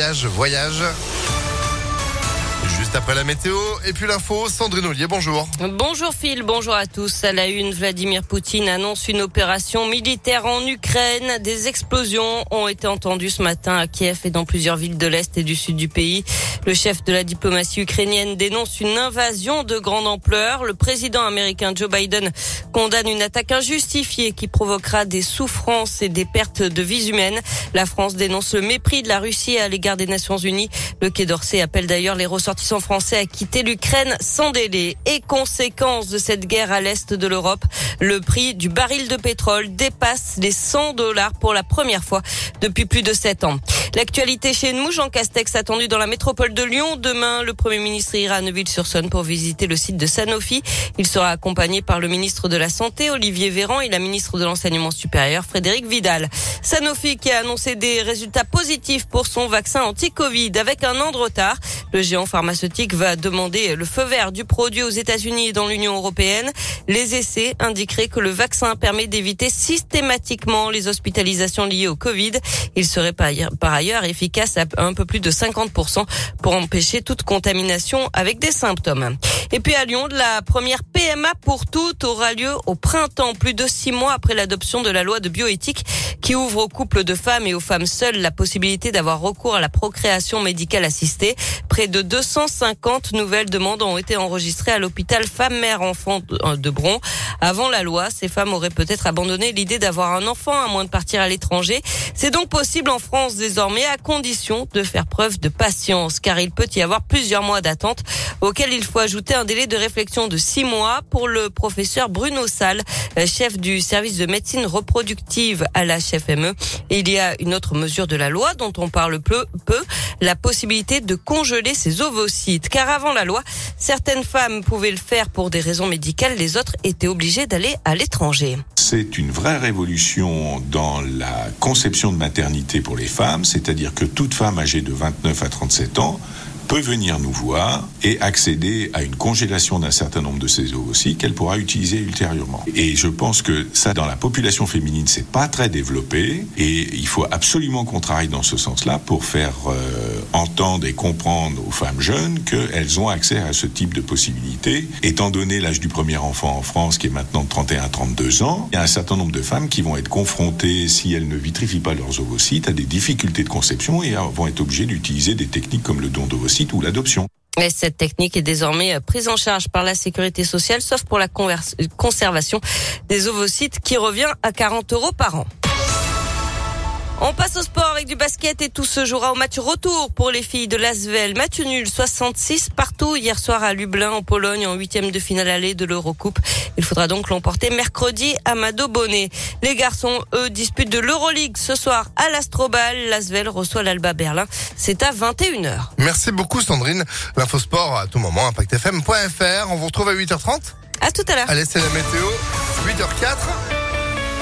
voyage, voyage. Juste après la météo et puis l'info, Sandrine Ollier, bonjour. Bonjour Phil, bonjour à tous. À la une, Vladimir Poutine annonce une opération militaire en Ukraine. Des explosions ont été entendues ce matin à Kiev et dans plusieurs villes de l'Est et du Sud du pays. Le chef de la diplomatie ukrainienne dénonce une invasion de grande ampleur. Le président américain Joe Biden condamne une attaque injustifiée qui provoquera des souffrances et des pertes de vies humaines. La France dénonce le mépris de la Russie à l'égard des Nations Unies. Le Quai d'Orsay appelle d'ailleurs les ressortissants français à quitter l'Ukraine sans délai. Et conséquence de cette guerre à l'est de l'Europe, le prix du baril de pétrole dépasse les 100 dollars pour la première fois depuis plus de 7 ans. L'actualité chez nous, Jean Castex attendu dans la métropole de Lyon. Demain, le Premier ministre ira à Neuville-sur-Saône pour visiter le site de Sanofi. Il sera accompagné par le ministre de la Santé, Olivier Véran, et la ministre de l'Enseignement supérieur, Frédéric Vidal. Sanofi qui a annoncé des résultats positifs pour son vaccin anti-Covid avec un an de retard. Le géant pharmaceutique va demander le feu vert du produit aux États-Unis et dans l'Union européenne. Les essais indiqueraient que le vaccin permet d'éviter systématiquement les hospitalisations liées au Covid. Il serait par ailleurs efficace à un peu plus de 50% pour empêcher toute contamination avec des symptômes. Et puis à Lyon, la première PMA pour toutes aura lieu au printemps, plus de six mois après l'adoption de la loi de bioéthique qui ouvre aux couples de femmes et aux femmes seules la possibilité d'avoir recours à la procréation médicale assistée. Près de 250 nouvelles demandes ont été enregistrées à l'hôpital Femmes-Mères-Enfants de Bron. Avant la loi, ces femmes auraient peut-être abandonné l'idée d'avoir un enfant à moins de partir à l'étranger. C'est donc possible en France désormais à condition de faire preuve de patience car il peut y avoir plusieurs mois d'attente auxquels il faut ajouter délai de réflexion de six mois pour le professeur Bruno Salle, chef du service de médecine reproductive à la chef il y a une autre mesure de la loi dont on parle peu, peu, la possibilité de congeler ses ovocytes. Car avant la loi, certaines femmes pouvaient le faire pour des raisons médicales, les autres étaient obligées d'aller à l'étranger. C'est une vraie révolution dans la conception de maternité pour les femmes, c'est-à-dire que toute femme âgée de 29 à 37 ans peut venir nous voir et accéder à une congélation d'un certain nombre de ses ovocytes qu'elle pourra utiliser ultérieurement. Et je pense que ça, dans la population féminine, c'est pas très développé et il faut absolument qu'on travaille dans ce sens-là pour faire euh, entendre et comprendre aux femmes jeunes qu'elles ont accès à ce type de possibilités. Étant donné l'âge du premier enfant en France qui est maintenant de 31 à 32 ans, il y a un certain nombre de femmes qui vont être confrontées, si elles ne vitrifient pas leurs ovocytes, à des difficultés de conception et vont être obligées d'utiliser des techniques comme le don d'ovocytes l'adoption. cette technique est désormais euh, prise en charge par la sécurité sociale, sauf pour la conservation des ovocytes qui revient à 40 euros par an. On passe au sport avec du basket et tout se jouera au match retour pour les filles de Lasvel. Match nul 66 partout hier soir à Lublin en Pologne en huitième de finale allée de l'Eurocoupe. Il faudra donc l'emporter mercredi à Mado Bonnet. Les garçons, eux, disputent de l'Euroleague ce soir à l'Astrobal. Lasvel reçoit l'Alba Berlin. C'est à 21h. Merci beaucoup Sandrine. L'info sport à tout moment, impactfm.fr. On vous retrouve à 8h30. À tout à l'heure. Allez, c'est la météo. 8h04.